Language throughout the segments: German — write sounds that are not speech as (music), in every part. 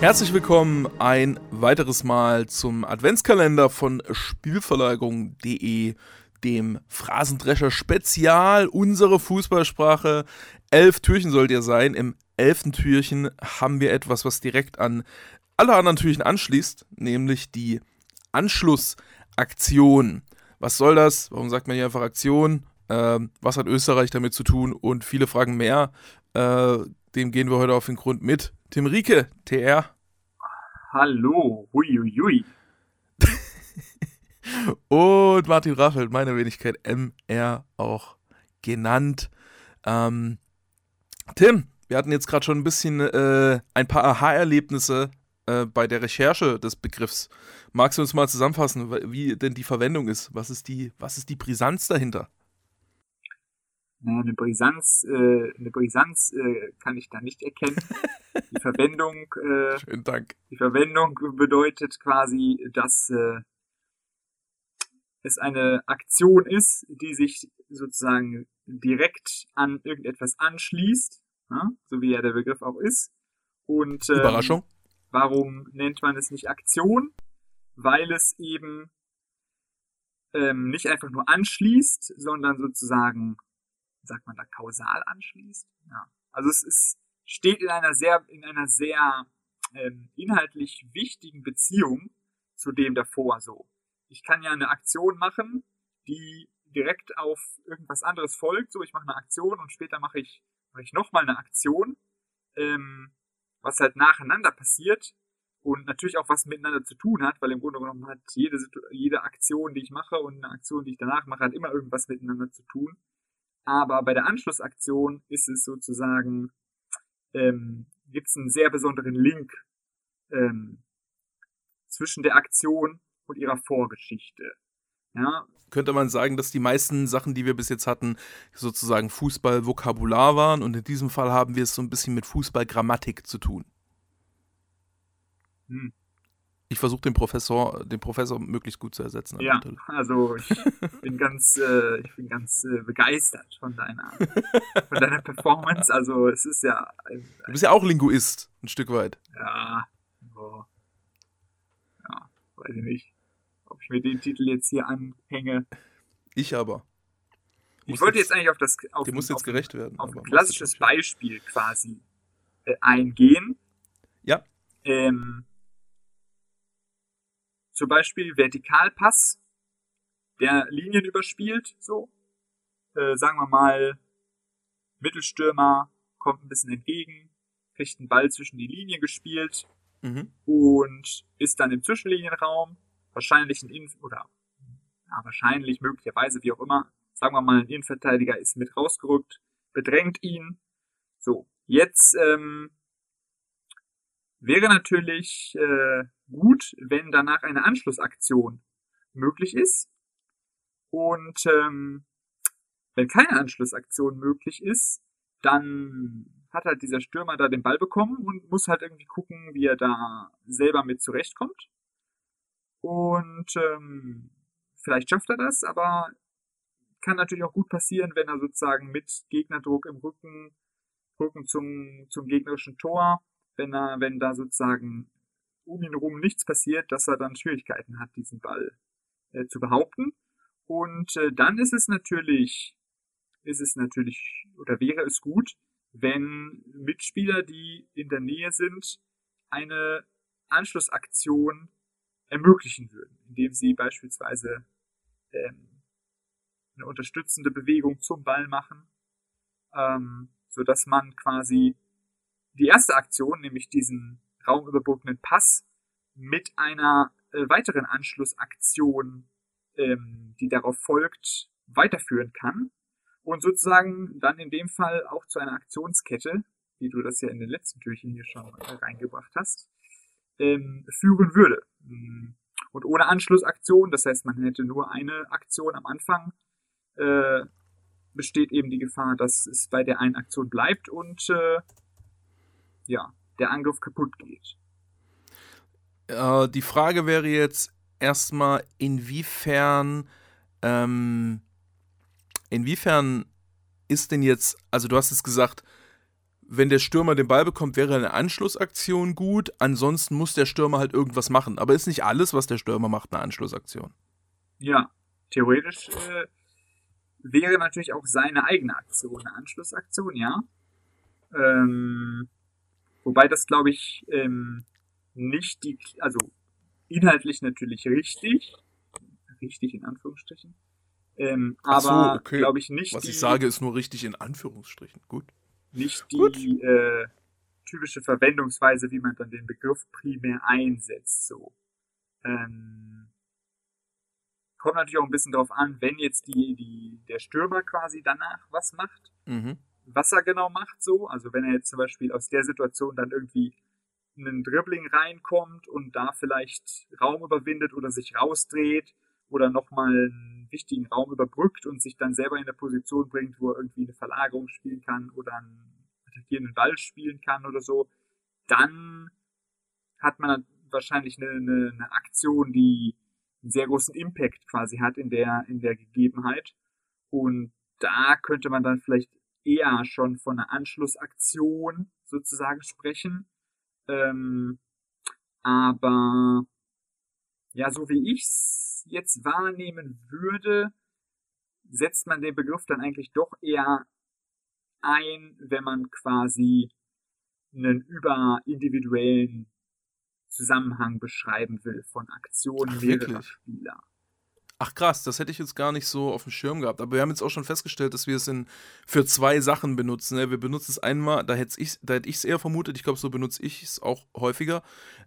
Herzlich willkommen ein weiteres Mal zum Adventskalender von Spielverlagerung.de, dem Phrasendrescher Spezial, unsere Fußballsprache. Elf Türchen sollt ihr sein. Im elften Türchen haben wir etwas, was direkt an alle anderen Türchen anschließt, nämlich die Anschlussaktion. Was soll das? Warum sagt man hier einfach Aktion? Ähm, was hat Österreich damit zu tun? Und viele Fragen mehr. Äh, dem gehen wir heute auf den Grund mit. Tim Rieke, TR. Hallo, huiuiui. (laughs) Und Martin Raffelt, meine Wenigkeit MR auch genannt. Ähm, Tim, wir hatten jetzt gerade schon ein bisschen äh, ein paar Aha-Erlebnisse äh, bei der Recherche des Begriffs. Magst du uns mal zusammenfassen, wie denn die Verwendung ist? Was ist die, was ist die Brisanz dahinter? Eine Brisanz, äh, eine Brisanz äh, kann ich da nicht erkennen. (laughs) Die Verwendung, äh, Schönen Dank. Die Verwendung bedeutet quasi, dass äh, es eine Aktion ist, die sich sozusagen direkt an irgendetwas anschließt, ja, so wie ja der Begriff auch ist. Und ähm, Überraschung. Warum nennt man es nicht Aktion? Weil es eben ähm, nicht einfach nur anschließt, sondern sozusagen sagt man da, kausal anschließt. Ja. Also es ist, steht in einer sehr, in einer sehr ähm, inhaltlich wichtigen Beziehung zu dem davor so. Ich kann ja eine Aktion machen, die direkt auf irgendwas anderes folgt. So, ich mache eine Aktion und später mache ich, mache ich nochmal eine Aktion, ähm, was halt nacheinander passiert und natürlich auch was miteinander zu tun hat, weil im Grunde genommen hat jede, jede Aktion, die ich mache und eine Aktion, die ich danach mache, hat immer irgendwas miteinander zu tun. Aber bei der Anschlussaktion ist es sozusagen, ähm, gibt es einen sehr besonderen Link ähm, zwischen der Aktion und ihrer Vorgeschichte. Ja. Könnte man sagen, dass die meisten Sachen, die wir bis jetzt hatten, sozusagen Fußball-Vokabular waren und in diesem Fall haben wir es so ein bisschen mit Fußball-Grammatik zu tun. Hm ich versuche den Professor, den Professor möglichst gut zu ersetzen. Ja, also ich bin ganz, (laughs) äh, ich bin ganz äh, begeistert von deiner, von deiner Performance. Also es ist ja. Ein, ein du bist ja auch Linguist, ein Stück weit. Ja, so. ja, weiß ich nicht, ob ich mir den Titel jetzt hier anhänge. Ich aber. Ich muss wollte jetzt, jetzt, eigentlich auf das, auf, muss jetzt gerecht werden, auf ein klassisches Beispiel quasi äh, eingehen. Ja. Ähm, zum Beispiel Vertikalpass, der Linien überspielt, so. Äh, sagen wir mal, Mittelstürmer kommt ein bisschen entgegen, kriegt einen Ball zwischen die Linien gespielt mhm. und ist dann im Zwischenlinienraum, wahrscheinlich ein Innen oder ja, wahrscheinlich, möglicherweise, wie auch immer, sagen wir mal, ein Innenverteidiger ist mit rausgerückt, bedrängt ihn. So, jetzt ähm, wäre natürlich äh, gut, wenn danach eine Anschlussaktion möglich ist. Und ähm, wenn keine Anschlussaktion möglich ist, dann hat halt dieser Stürmer da den Ball bekommen und muss halt irgendwie gucken, wie er da selber mit zurechtkommt. Und ähm, vielleicht schafft er das, aber kann natürlich auch gut passieren, wenn er sozusagen mit Gegnerdruck im Rücken, Rücken zum, zum gegnerischen Tor, wenn er, wenn da sozusagen um ihn herum nichts passiert, dass er dann Schwierigkeiten hat, diesen Ball äh, zu behaupten. Und äh, dann ist es natürlich, ist es natürlich, oder wäre es gut, wenn Mitspieler, die in der Nähe sind, eine Anschlussaktion ermöglichen würden, indem sie beispielsweise ähm, eine unterstützende Bewegung zum Ball machen, ähm, so dass man quasi die erste Aktion, nämlich diesen raumüberbrückenden Pass mit einer äh, weiteren Anschlussaktion, ähm, die darauf folgt, weiterführen kann und sozusagen dann in dem Fall auch zu einer Aktionskette, wie du das ja in den letzten Türchen hier schon äh, reingebracht hast, ähm, führen würde. Mm. Und ohne Anschlussaktion, das heißt, man hätte nur eine Aktion am Anfang, äh, besteht eben die Gefahr, dass es bei der einen Aktion bleibt und äh, ja, der Angriff kaputt geht. Äh, die Frage wäre jetzt erstmal, inwiefern, ähm, inwiefern ist denn jetzt, also du hast es gesagt, wenn der Stürmer den Ball bekommt, wäre eine Anschlussaktion gut. Ansonsten muss der Stürmer halt irgendwas machen. Aber ist nicht alles, was der Stürmer macht, eine Anschlussaktion. Ja, theoretisch äh, wäre natürlich auch seine eigene Aktion eine Anschlussaktion, ja. Ähm, wobei das, glaube ich, ähm, nicht die, also inhaltlich natürlich richtig, richtig in Anführungsstrichen, ähm, aber so, okay. glaube ich nicht. Was die, ich sage, ist nur richtig in Anführungsstrichen. Gut. Nicht die Gut. Äh, typische Verwendungsweise, wie man dann den Begriff primär einsetzt. So. Ähm, kommt natürlich auch ein bisschen drauf an, wenn jetzt die, die, der Stürmer quasi danach was macht, mhm. Was er genau macht so. Also wenn er jetzt zum Beispiel aus der Situation dann irgendwie einen Dribbling reinkommt und da vielleicht Raum überwindet oder sich rausdreht oder nochmal einen wichtigen Raum überbrückt und sich dann selber in eine Position bringt, wo er irgendwie eine Verlagerung spielen kann oder einen attackierenden Ball spielen kann oder so, dann hat man wahrscheinlich eine, eine, eine Aktion, die einen sehr großen Impact quasi hat in der, in der Gegebenheit. Und da könnte man dann vielleicht eher schon von einer Anschlussaktion sozusagen sprechen. Ähm, aber ja, so wie ich's jetzt wahrnehmen würde, setzt man den Begriff dann eigentlich doch eher ein, wenn man quasi einen überindividuellen Zusammenhang beschreiben will von Aktionen Ach, mehrerer Spieler. Ach krass, das hätte ich jetzt gar nicht so auf dem Schirm gehabt. Aber wir haben jetzt auch schon festgestellt, dass wir es in, für zwei Sachen benutzen. Ne? Wir benutzen es einmal, da hätte ich es eher vermutet, ich glaube, so benutze ich es auch häufiger,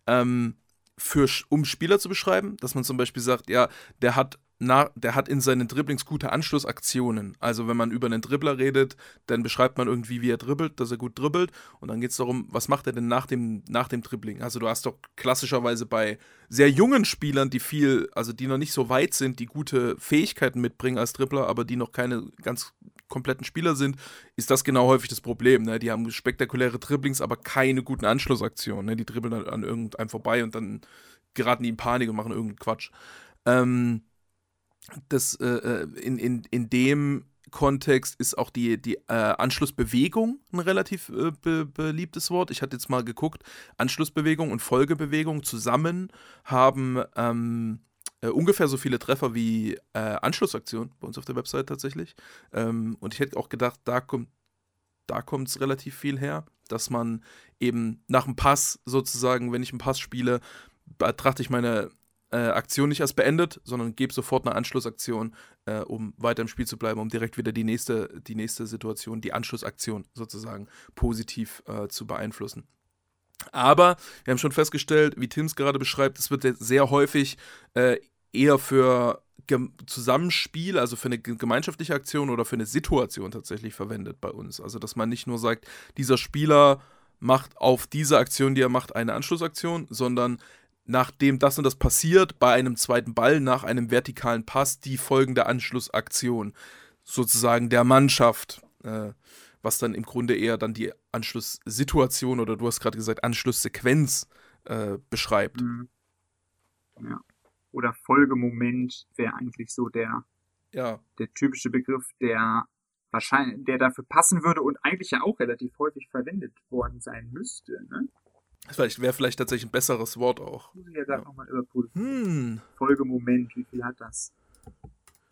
ähm, für, um Spieler zu beschreiben, dass man zum Beispiel sagt, ja, der hat na, der hat in seinen Dribblings gute Anschlussaktionen. Also wenn man über einen Dribbler redet, dann beschreibt man irgendwie, wie er dribbelt, dass er gut dribbelt. Und dann geht es darum, was macht er denn nach dem, nach dem Dribbling? Also du hast doch klassischerweise bei sehr jungen Spielern, die viel, also die noch nicht so weit sind, die gute Fähigkeiten mitbringen als Dribbler, aber die noch keine ganz kompletten Spieler sind, ist das genau häufig das Problem. Ne? Die haben spektakuläre Dribblings, aber keine guten Anschlussaktionen. Ne? Die dribbeln an irgendeinem vorbei und dann geraten die in Panik und machen irgendeinen Quatsch. Ähm, das, äh, äh, in, in, in dem Kontext ist auch die, die äh, Anschlussbewegung ein relativ äh, be beliebtes Wort. Ich hatte jetzt mal geguckt, Anschlussbewegung und Folgebewegung zusammen haben ähm, äh, ungefähr so viele Treffer wie äh, Anschlussaktion bei uns auf der Website tatsächlich. Ähm, und ich hätte auch gedacht, da kommt da kommt es relativ viel her, dass man eben nach dem Pass sozusagen, wenn ich einen Pass spiele, betrachte ich meine äh, Aktion nicht als beendet, sondern gebe sofort eine Anschlussaktion, äh, um weiter im Spiel zu bleiben, um direkt wieder die nächste, die nächste Situation, die Anschlussaktion sozusagen positiv äh, zu beeinflussen. Aber wir haben schon festgestellt, wie Tim es gerade beschreibt, es wird sehr häufig äh, eher für Zusammenspiel, also für eine gemeinschaftliche Aktion oder für eine Situation tatsächlich verwendet bei uns. Also, dass man nicht nur sagt, dieser Spieler macht auf diese Aktion, die er macht, eine Anschlussaktion, sondern nachdem das und das passiert, bei einem zweiten Ball nach einem vertikalen Pass die folgende Anschlussaktion sozusagen der Mannschaft, äh, was dann im Grunde eher dann die Anschlusssituation oder du hast gerade gesagt Anschlusssequenz äh, beschreibt. Mhm. Ja. Oder Folgemoment wäre eigentlich so der, ja. der typische Begriff, der wahrscheinlich, der dafür passen würde und eigentlich ja auch relativ häufig verwendet worden sein müsste. Ne? Vielleicht wäre vielleicht tatsächlich ein besseres Wort auch. Muss ich ja gerade ja. nochmal überprüfen. Hm. Folgemoment, wie viel hat das?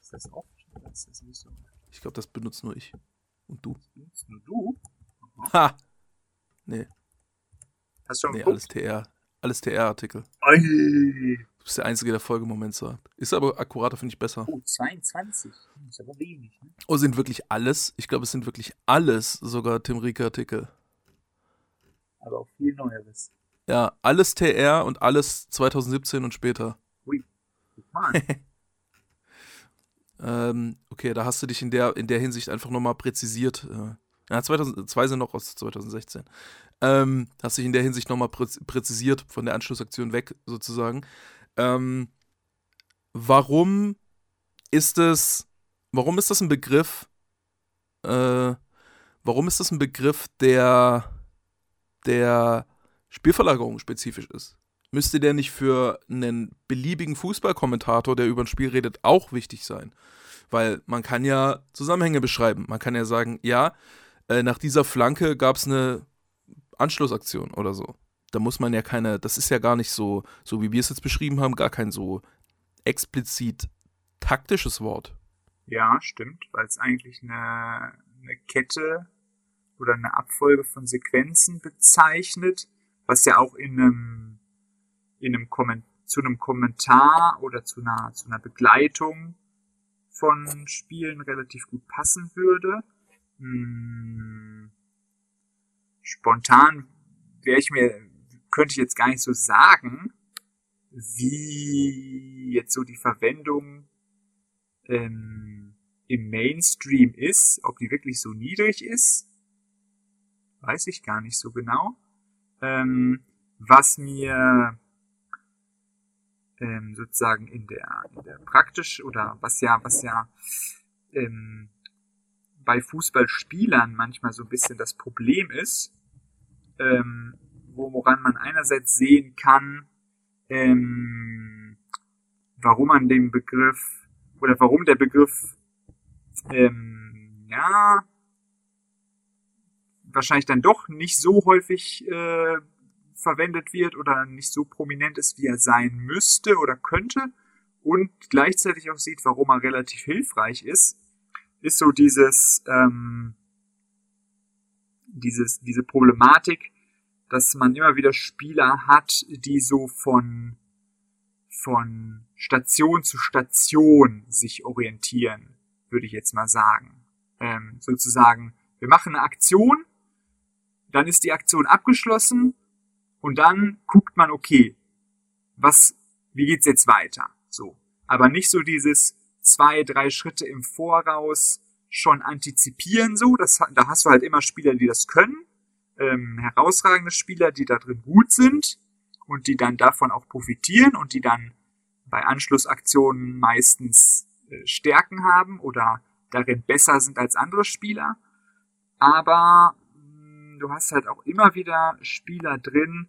Ist das oft? Ist das nicht so? Ich glaube, das benutzt nur ich. Und du. Das benutzt nur du? Aha. Ha! Nee. Hast du schon Nee, geguckt? alles TR. Alles TR-Artikel. Du bist der Einzige, der Folgemoment sagt. Ist aber akkurater, finde ich besser. Oh, 22. Das ist aber wenig. Ne? Oh, sind wirklich alles? Ich glaube, es sind wirklich alles sogar Tim Rieker-Artikel aber auch viel Neueres. Ja, alles TR und alles 2017 und später. Ui, (laughs) ähm, okay, da hast du dich in der, in der Hinsicht einfach nochmal präzisiert. Äh, ja, 2002 sind noch aus 2016. Ähm, hast dich in der Hinsicht nochmal präzisiert, von der Anschlussaktion weg sozusagen. Ähm, warum ist es, warum ist das ein Begriff, äh, warum ist das ein Begriff, der der Spielverlagerung spezifisch ist. Müsste der nicht für einen beliebigen Fußballkommentator, der über ein Spiel redet, auch wichtig sein? Weil man kann ja Zusammenhänge beschreiben. Man kann ja sagen, ja, äh, nach dieser Flanke gab es eine Anschlussaktion oder so. Da muss man ja keine, das ist ja gar nicht so, so wie wir es jetzt beschrieben haben, gar kein so explizit taktisches Wort. Ja, stimmt, weil es eigentlich eine, eine Kette oder eine Abfolge von Sequenzen bezeichnet, was ja auch in einem, in einem Kommentar zu einem Kommentar oder zu einer, zu einer Begleitung von Spielen relativ gut passen würde. Hm, spontan wäre ich mir, könnte ich jetzt gar nicht so sagen, wie jetzt so die Verwendung ähm, im Mainstream ist, ob die wirklich so niedrig ist, weiß ich gar nicht so genau. Ähm, was mir ähm, sozusagen in der, in der praktisch oder was ja, was ja ähm, bei Fußballspielern manchmal so ein bisschen das Problem ist, ähm, woran man einerseits sehen kann, ähm, warum man den Begriff oder warum der Begriff ähm, ja wahrscheinlich dann doch nicht so häufig äh, verwendet wird oder nicht so prominent ist, wie er sein müsste oder könnte und gleichzeitig auch sieht, warum er relativ hilfreich ist, ist so dieses, ähm, dieses, diese Problematik, dass man immer wieder Spieler hat, die so von, von Station zu Station sich orientieren, würde ich jetzt mal sagen. Ähm, sozusagen, wir machen eine Aktion, dann ist die Aktion abgeschlossen und dann guckt man, okay, was, wie geht's jetzt weiter? So. Aber nicht so dieses zwei, drei Schritte im Voraus schon antizipieren, so. Das, da hast du halt immer Spieler, die das können. Ähm, herausragende Spieler, die da drin gut sind und die dann davon auch profitieren und die dann bei Anschlussaktionen meistens äh, Stärken haben oder darin besser sind als andere Spieler. Aber du hast halt auch immer wieder Spieler drin,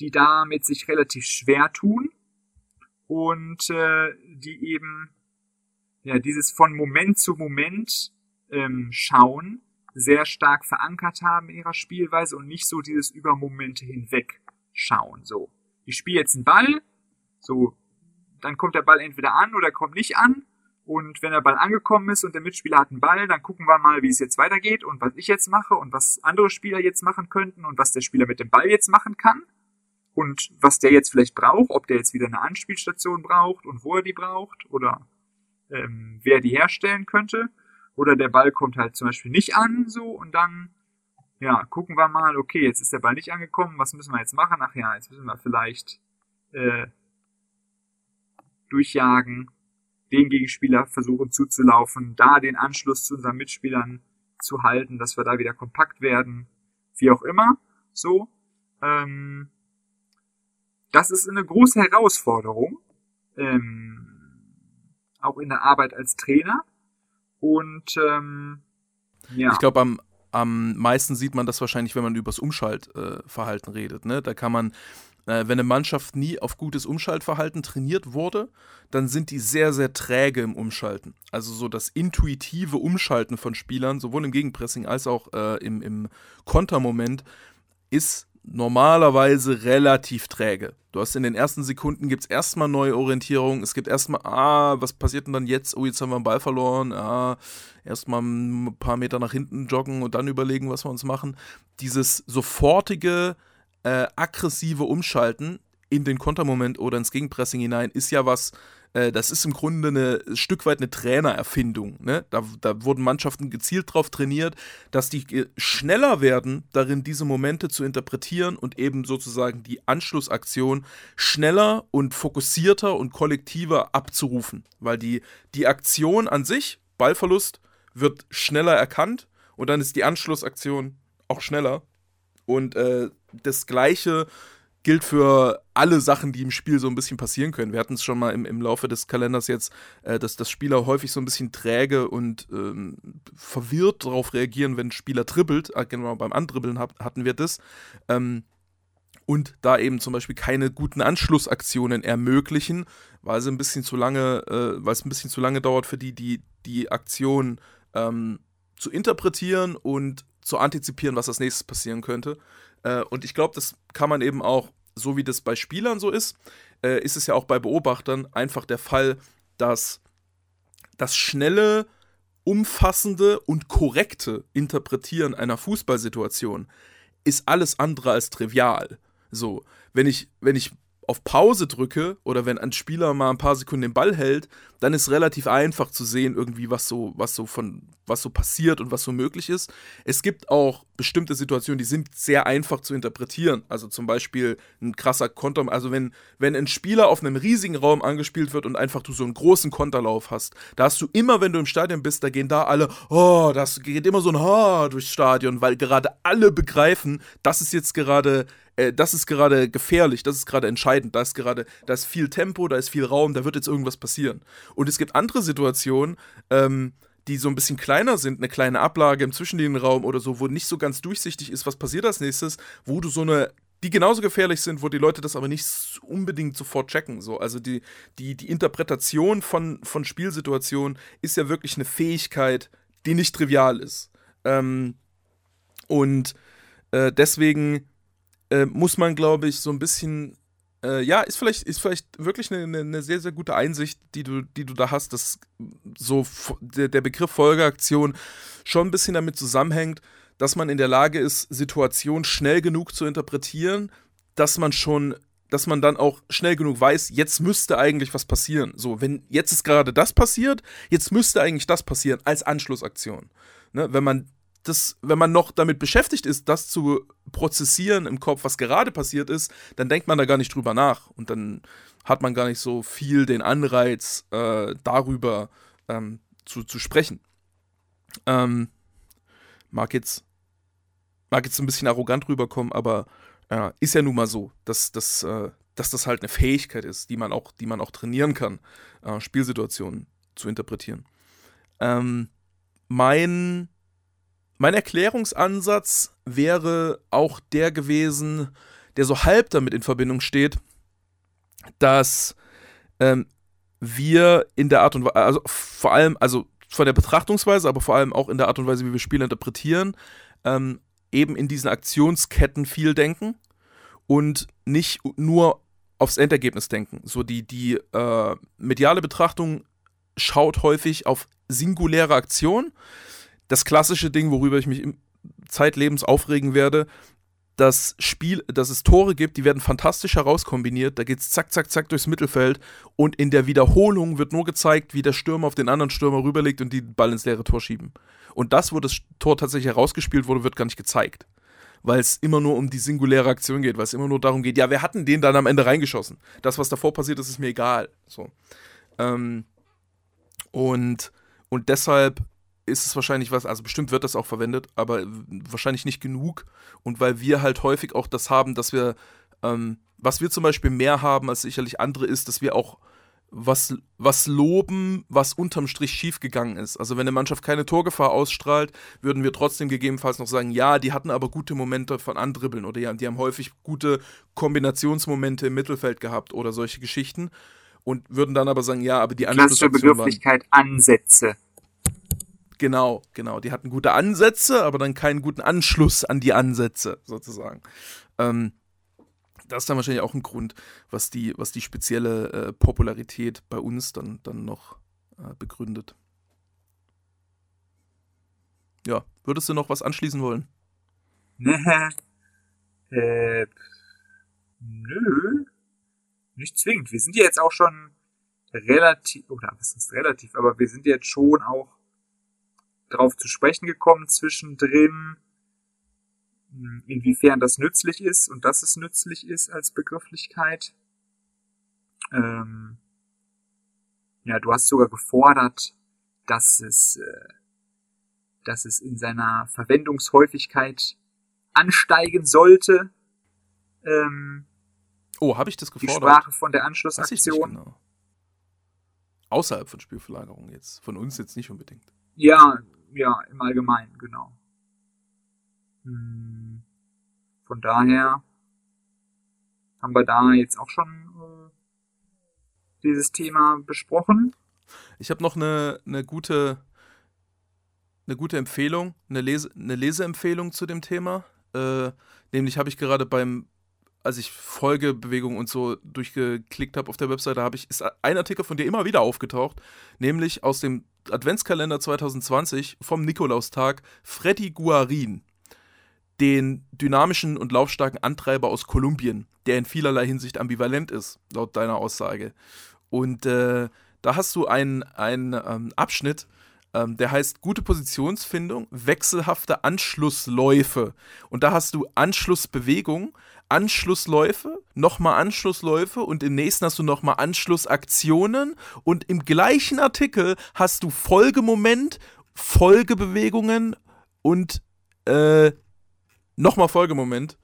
die damit sich relativ schwer tun und äh, die eben ja dieses von Moment zu Moment ähm, schauen sehr stark verankert haben in ihrer Spielweise und nicht so dieses über Momente hinweg schauen. So, ich spiele jetzt einen Ball, so dann kommt der Ball entweder an oder kommt nicht an und wenn der Ball angekommen ist und der Mitspieler hat einen Ball, dann gucken wir mal, wie es jetzt weitergeht und was ich jetzt mache und was andere Spieler jetzt machen könnten und was der Spieler mit dem Ball jetzt machen kann. Und was der jetzt vielleicht braucht, ob der jetzt wieder eine Anspielstation braucht und wo er die braucht oder ähm, wer die herstellen könnte. Oder der Ball kommt halt zum Beispiel nicht an, so und dann, ja, gucken wir mal, okay, jetzt ist der Ball nicht angekommen, was müssen wir jetzt machen? Ach ja, jetzt müssen wir vielleicht äh, durchjagen den Gegenspieler versuchen zuzulaufen, da den Anschluss zu unseren Mitspielern zu halten, dass wir da wieder kompakt werden, wie auch immer. So. Ähm, das ist eine große Herausforderung, ähm, auch in der Arbeit als Trainer. Und ähm, ja. Ich glaube, am, am meisten sieht man das wahrscheinlich, wenn man über das Umschaltverhalten äh, redet. Ne? Da kann man wenn eine Mannschaft nie auf gutes Umschaltverhalten trainiert wurde, dann sind die sehr, sehr träge im Umschalten. Also so das intuitive Umschalten von Spielern, sowohl im Gegenpressing als auch äh, im, im Kontermoment, ist normalerweise relativ träge. Du hast in den ersten Sekunden gibt es erstmal neue Orientierung. Es gibt erstmal, ah, was passiert denn dann jetzt? Oh, jetzt haben wir einen Ball verloren. Ah, erstmal ein paar Meter nach hinten joggen und dann überlegen, was wir uns machen. Dieses sofortige, äh, aggressive Umschalten in den Kontermoment oder ins Gegenpressing hinein ist ja was, äh, das ist im Grunde eine, ein Stück weit eine Trainererfindung. Ne? Da, da wurden Mannschaften gezielt darauf trainiert, dass die äh, schneller werden, darin diese Momente zu interpretieren und eben sozusagen die Anschlussaktion schneller und fokussierter und kollektiver abzurufen. Weil die, die Aktion an sich, Ballverlust, wird schneller erkannt und dann ist die Anschlussaktion auch schneller. Und äh, das Gleiche gilt für alle Sachen, die im Spiel so ein bisschen passieren können. Wir hatten es schon mal im, im Laufe des Kalenders jetzt, äh, dass, dass Spieler häufig so ein bisschen träge und ähm, verwirrt darauf reagieren, wenn ein Spieler dribbelt. Äh, genau, beim Andribbeln hab, hatten wir das. Ähm, und da eben zum Beispiel keine guten Anschlussaktionen ermöglichen, weil sie ein bisschen zu lange, äh, weil es ein bisschen zu lange dauert für die, die die Aktion ähm, zu interpretieren und zu antizipieren, was als nächstes passieren könnte. Äh, und ich glaube, das kann man eben auch, so wie das bei Spielern so ist, äh, ist es ja auch bei Beobachtern einfach der Fall, dass das schnelle, umfassende und korrekte Interpretieren einer Fußballsituation ist alles andere als trivial. So, wenn ich, wenn ich auf Pause drücke oder wenn ein Spieler mal ein paar Sekunden den Ball hält, dann ist relativ einfach zu sehen, irgendwie, was so, was so von, was so passiert und was so möglich ist. Es gibt auch bestimmte Situationen, die sind sehr einfach zu interpretieren. Also zum Beispiel ein krasser Konter, also wenn, wenn ein Spieler auf einem riesigen Raum angespielt wird und einfach du so einen großen Konterlauf hast, da hast du immer, wenn du im Stadion bist, da gehen da alle, oh, das geht immer so ein Ha durchs Stadion, weil gerade alle begreifen, das ist jetzt gerade äh, das ist gerade gefährlich, das ist gerade entscheidend, da ist gerade, da ist viel Tempo, da ist viel Raum, da wird jetzt irgendwas passieren. Und es gibt andere Situationen, ähm, die so ein bisschen kleiner sind, eine kleine Ablage im Zwischenlinienraum oder so, wo nicht so ganz durchsichtig ist, was passiert als nächstes, wo du so eine, die genauso gefährlich sind, wo die Leute das aber nicht unbedingt sofort checken. So. Also die, die, die Interpretation von, von Spielsituationen ist ja wirklich eine Fähigkeit, die nicht trivial ist. Ähm, und äh, deswegen äh, muss man, glaube ich, so ein bisschen äh, ja, ist vielleicht, ist vielleicht wirklich eine, eine, sehr, sehr gute Einsicht, die du, die du da hast, dass so der, der Begriff Folgeaktion schon ein bisschen damit zusammenhängt, dass man in der Lage ist, Situationen schnell genug zu interpretieren, dass man schon, dass man dann auch schnell genug weiß, jetzt müsste eigentlich was passieren. So, wenn jetzt ist gerade das passiert, jetzt müsste eigentlich das passieren als Anschlussaktion. Ne, wenn man das, wenn man noch damit beschäftigt ist, das zu prozessieren im Kopf, was gerade passiert ist, dann denkt man da gar nicht drüber nach. Und dann hat man gar nicht so viel den Anreiz, äh, darüber ähm, zu, zu sprechen. Ähm, mag jetzt mag jetzt ein bisschen arrogant rüberkommen, aber äh, ist ja nun mal so, dass, dass, äh, dass das halt eine Fähigkeit ist, die man auch, die man auch trainieren kann, äh, Spielsituationen zu interpretieren. Ähm, mein mein Erklärungsansatz wäre auch der gewesen, der so halb damit in Verbindung steht, dass ähm, wir in der Art und Weise, also vor allem, also von der Betrachtungsweise, aber vor allem auch in der Art und Weise, wie wir Spiele interpretieren, ähm, eben in diesen Aktionsketten viel denken und nicht nur aufs Endergebnis denken. So die, die äh, mediale Betrachtung schaut häufig auf singuläre Aktionen das klassische Ding, worüber ich mich zeitlebens aufregen werde, das Spiel, dass es Tore gibt, die werden fantastisch herauskombiniert. Da geht es zack, zack, zack durchs Mittelfeld und in der Wiederholung wird nur gezeigt, wie der Stürmer auf den anderen Stürmer rüberlegt und die Ball ins leere Tor schieben. Und das, wo das Tor tatsächlich herausgespielt wurde, wird gar nicht gezeigt. Weil es immer nur um die singuläre Aktion geht, weil es immer nur darum geht, ja, wer hat denn den dann am Ende reingeschossen? Das, was davor passiert ist, ist mir egal. So. Ähm, und, und deshalb ist es wahrscheinlich was, also bestimmt wird das auch verwendet, aber wahrscheinlich nicht genug. Und weil wir halt häufig auch das haben, dass wir, ähm, was wir zum Beispiel mehr haben als sicherlich andere, ist, dass wir auch was, was loben, was unterm Strich schiefgegangen ist. Also wenn eine Mannschaft keine Torgefahr ausstrahlt, würden wir trotzdem gegebenenfalls noch sagen, ja, die hatten aber gute Momente von Andribbeln oder ja, die haben häufig gute Kombinationsmomente im Mittelfeld gehabt oder solche Geschichten und würden dann aber sagen, ja, aber die Klassische Begrifflichkeit waren, Ansätze. Genau, genau. Die hatten gute Ansätze, aber dann keinen guten Anschluss an die Ansätze, sozusagen. Ähm, das ist dann wahrscheinlich auch ein Grund, was die, was die spezielle äh, Popularität bei uns dann, dann noch äh, begründet. Ja, würdest du noch was anschließen wollen? (laughs) äh, nö. Nicht zwingend. Wir sind ja jetzt auch schon relativ, oder was ist relativ, aber wir sind jetzt schon auch drauf zu sprechen gekommen zwischendrin, hm, inwiefern das nützlich ist und dass es nützlich ist als Begrifflichkeit. Ähm, ja, du hast sogar gefordert, dass es, äh, dass es in seiner Verwendungshäufigkeit ansteigen sollte. Ähm, oh, habe ich das gefordert? Die Sprache von der Anschlussaktion. Genau. Außerhalb von Spielverlagerung jetzt. Von uns jetzt nicht unbedingt. Ja, ja, im Allgemeinen, genau. Hm, von daher haben wir da jetzt auch schon äh, dieses Thema besprochen. Ich habe noch eine, eine gute eine gute Empfehlung, eine, Lese, eine Leseempfehlung zu dem Thema. Äh, nämlich habe ich gerade beim, als ich Folgebewegung und so durchgeklickt habe auf der Webseite, habe ich, ist ein Artikel von dir immer wieder aufgetaucht, nämlich aus dem Adventskalender 2020 vom Nikolaustag Freddy Guarin, den dynamischen und laufstarken Antreiber aus Kolumbien, der in vielerlei Hinsicht ambivalent ist, laut deiner Aussage. Und äh, da hast du einen, einen ähm, Abschnitt, ähm, der heißt gute Positionsfindung, wechselhafte Anschlussläufe. Und da hast du Anschlussbewegung, Anschlussläufe, nochmal Anschlussläufe und im nächsten hast du nochmal Anschlussaktionen und im gleichen Artikel hast du Folgemoment, Folgebewegungen und äh, nochmal Folgemoment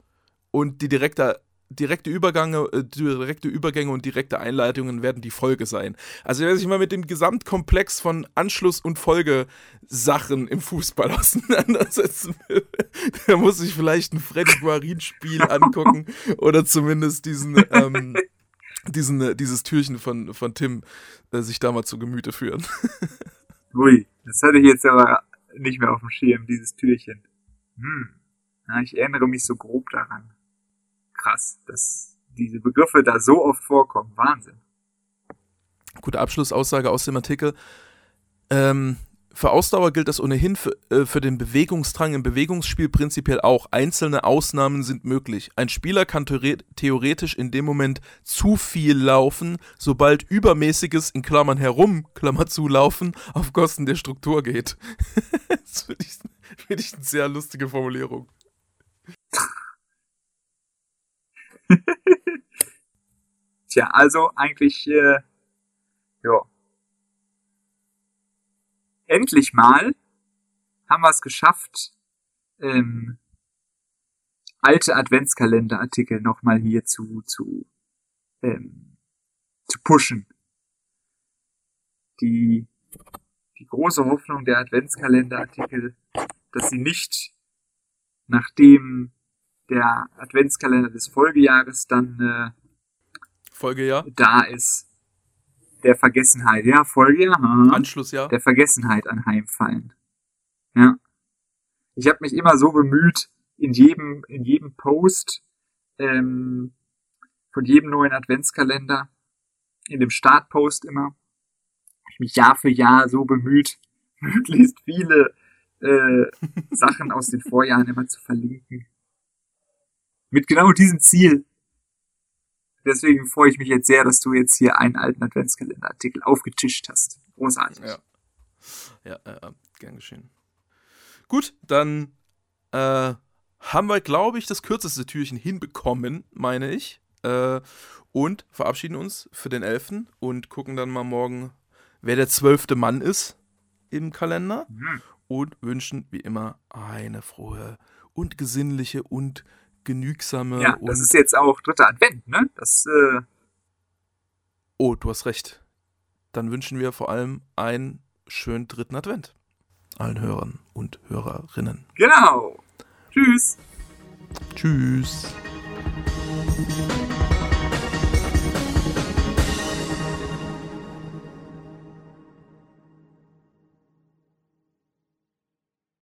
und die direkte direkte Übergänge, äh, direkte Übergänge und direkte Einleitungen werden die Folge sein. Also wer sich mal mit dem Gesamtkomplex von Anschluss- und Folgesachen im Fußball (laughs) auseinandersetzen will, der muss sich vielleicht ein Freddy Guarin-Spiel (laughs) angucken oder zumindest diesen, ähm, diesen, äh, dieses Türchen von, von Tim äh, sich da mal zu Gemüte führen. (laughs) Ui, das hatte ich jetzt aber nicht mehr auf dem Schirm, dieses Türchen. Hm. Ja, ich erinnere mich so grob daran krass, dass diese Begriffe da so oft vorkommen. Wahnsinn. Gute Abschlussaussage aus dem Artikel. Ähm, für Ausdauer gilt das ohnehin für, äh, für, den Bewegungsdrang im Bewegungsspiel prinzipiell auch. Einzelne Ausnahmen sind möglich. Ein Spieler kann theoretisch in dem Moment zu viel laufen, sobald übermäßiges in Klammern herum, Klammer zu, laufen auf Kosten der Struktur geht. (laughs) das finde ich, find ich eine sehr lustige Formulierung. (laughs) Tja, also eigentlich, äh, ja. Endlich mal haben wir es geschafft, ähm, alte Adventskalenderartikel nochmal hier zu, zu, ähm, zu pushen. Die, die große Hoffnung der Adventskalenderartikel, dass sie nicht nachdem der Adventskalender des Folgejahres dann äh, Folgejahr da ist, der Vergessenheit, ja, Folgejahr, aha, Anschlussjahr, der Vergessenheit anheimfallen. Ja. Ich habe mich immer so bemüht, in jedem, in jedem Post ähm, von jedem neuen Adventskalender, in dem Startpost immer, habe ich mich Jahr für Jahr so bemüht, (laughs) möglichst viele äh, Sachen aus den Vorjahren immer zu verlinken. Mit genau diesem Ziel. Deswegen freue ich mich jetzt sehr, dass du jetzt hier einen alten Adventskalenderartikel aufgetischt hast. Großartig. Ja. Ja, ja, gern geschehen. Gut, dann äh, haben wir, glaube ich, das kürzeste Türchen hinbekommen, meine ich. Äh, und verabschieden uns für den Elfen und gucken dann mal morgen, wer der zwölfte Mann ist im Kalender. Mhm. Und wünschen wie immer eine frohe und gesinnliche und genügsame. Ja, das ist jetzt auch dritter Advent, ne? Das. Äh oh, du hast recht. Dann wünschen wir vor allem einen schönen dritten Advent. Allen Hörern und Hörerinnen. Genau. Tschüss. Tschüss.